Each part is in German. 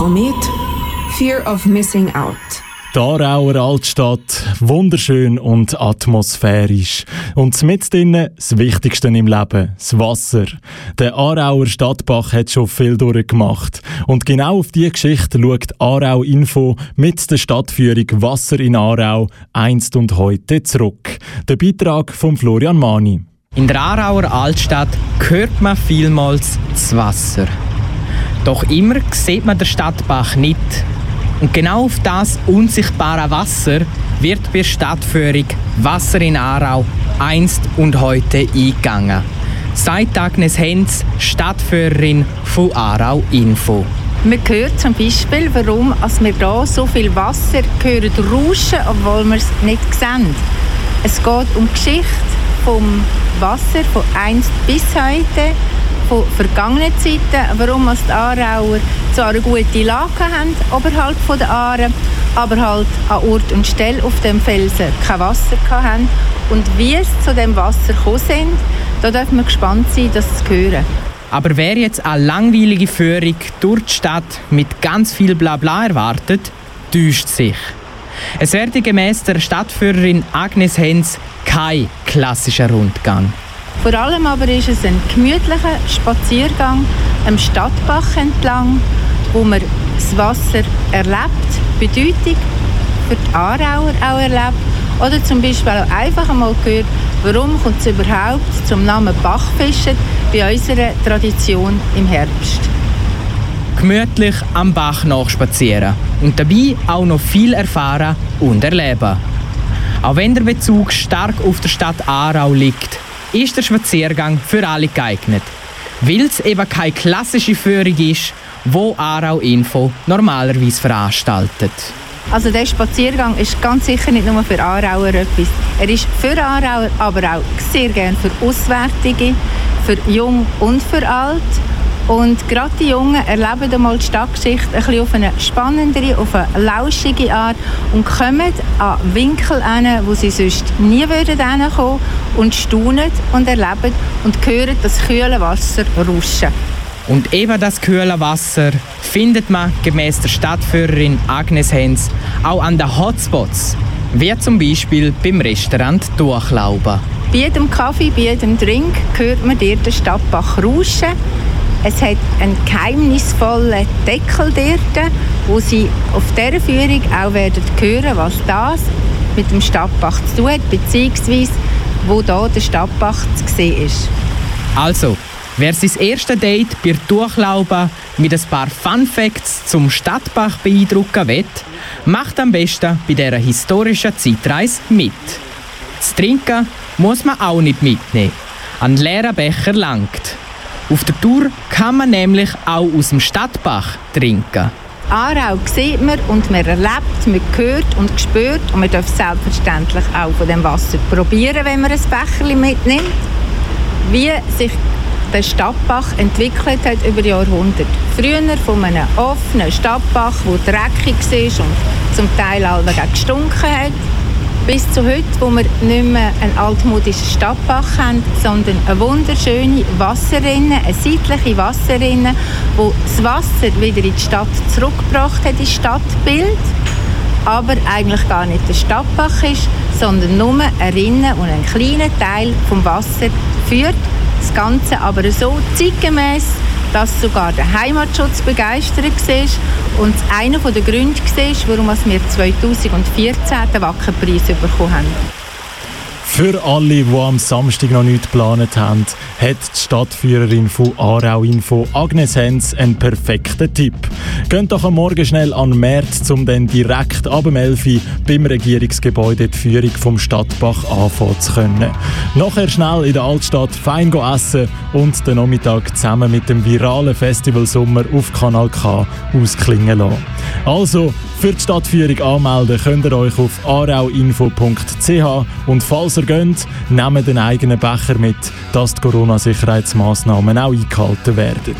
Komet Fear of Missing Out. Die Aarauer Altstadt, wunderschön und atmosphärisch. Und mit drinnen das Wichtigste im Leben, das Wasser. Der Aarauer Stadtbach hat schon viel durchgemacht. Und genau auf diese Geschichte schaut Aarau Info mit der Stadtführung Wasser in Aarau einst und heute zurück. Der Beitrag von Florian Mani. In der Aarauer Altstadt hört man vielmals das Wasser. Doch immer sieht man den Stadtbach nicht. Und genau auf das unsichtbare Wasser wird bei Stadtführung Wasser in Aarau einst und heute eingegangen. Sagt Agnes Henz, Stadtführerin von Aarau Info. Man hört zum Beispiel, warum wir hier so viel Wasser hören rauschen, obwohl wir es nicht sehen. Es geht um die Geschichte vom Wasser von einst bis heute von vergangenen Zeiten, warum die Aarauer zwar eine gute Lage haben, oberhalb der Aare, aber halt an Ort und Stelle auf dem Felsen kein Wasser hatten und wie es zu dem Wasser gekommen sind, da dürfen wir gespannt sein, das zu hören. Aber wer jetzt eine langweilige Führung durch die Stadt mit ganz viel Blabla erwartet, täuscht sich. Es werde gemäß der Stadtführerin Agnes Hens kein klassischer Rundgang. Vor allem aber ist es ein gemütlicher Spaziergang am Stadtbach entlang, wo man das Wasser erlebt, Bedeutung für die Aarauer auch erlebt oder zum Beispiel einfach einmal gehört, warum kommt es überhaupt zum Namen Bachfischen bei unserer Tradition im Herbst. Gemütlich am Bach nachspazieren und dabei auch noch viel erfahren und erleben. Auch wenn der Bezug stark auf der Stadt Aarau liegt, ist der Spaziergang für alle geeignet, weil es eben keine klassische Führung ist, wo Aarau Info normalerweise veranstaltet. Also der Spaziergang ist ganz sicher nicht nur für Aarauer etwas. Er ist für Aarauer, aber auch sehr gern für Auswärtige, für Jung und für Alt. Und gerade die Jungen erleben die Stadtgeschichte ein bisschen auf eine spannendere, auf eine lauschige Art und kommen an Winkel hin, wo sie sonst nie würden und staunen und erleben und hören das kühle Wasser rauschen. Und eben das kühle Wasser findet man gemäß der Stadtführerin Agnes Hens auch an den Hotspots, wie zum Beispiel beim Restaurant Durchlauben. Bei jedem Kaffee, bei jedem Drink hört man dir den Stadtbach rauschen. Es hat einen geheimnisvollen Deckel dort, wo Sie auf dieser Führung auch werden hören, was das mit dem Stadtbach zu tun hat, beziehungsweise wo da der Stadtbach zu sehen ist. Also, wer sein erstes Date bei Durchlauben mit ein paar Fun Facts zum Stadtbach beeindrucken will, macht am besten bei dieser historischen Zeitreise mit. Das Trinken muss man auch nicht mitnehmen. Ein leerer Becher langt. Auf der Tour kann man nämlich auch aus dem Stadtbach trinken. Aarau sieht man und man erlebt, man hört und spürt und man darf selbstverständlich auch von dem Wasser probieren, wenn man ein Becherchen mitnimmt, wie sich der Stadtbach entwickelt hat über Jahrhunderte. Früher von einem offenen Stadtbach, der dreckig war und zum Teil auch gestunken hat, bis zu heute, wo wir nicht mehr einen altmodischen Stadtbach haben, sondern eine wunderschöne Wasserrinne, eine seitliche Wasserrinne, wo das Wasser wieder in die Stadt zurückgebracht hat, ins Stadtbild, aber eigentlich gar nicht der Stadtbach ist, sondern nur eine Rinne und ein kleiner Teil vom Wasser führt. Das Ganze aber so zeitgemäß dass sogar der Heimatschutz begeistert war und einer der Gründe war, warum wir 2014 den Wackenpreis bekommen haben. Für alle, die am Samstag noch nichts geplant haben, hat die Stadtführerin von Aarau Info, Agnes Hens, einen perfekten Tipp. Geht doch am Morgen schnell an März, um dann direkt ab dem 11 Uhr beim Regierungsgebäude die Führung vom Stadtbach anfangen zu können. Nachher schnell in der Altstadt fein essen und den Nachmittag zusammen mit dem viralen Festival Sommer auf Kanal K ausklingen lassen. Also, für die Stadtführung anmelden könnt ihr euch auf arauinfo.ch und falls ihr geht, nehmt den eigenen Becher mit, dass die Corona-Sicherheitsmaßnahmen auch eingehalten werden.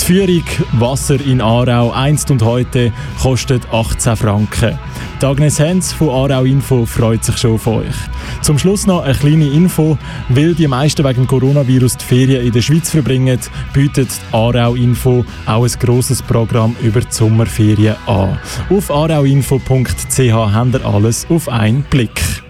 Die Führung Wasser in Aarau einst und heute kostet 18 Franken. Die Agnes Hens von Aarau Info freut sich schon auf euch. Zum Schluss noch eine kleine Info. Weil die meisten wegen Coronavirus die Ferien in der Schweiz verbringen, bietet Aarau Info auch ein grosses Programm über die Sommerferien an. Auf arauinfo.ch haben ihr alles auf einen Blick.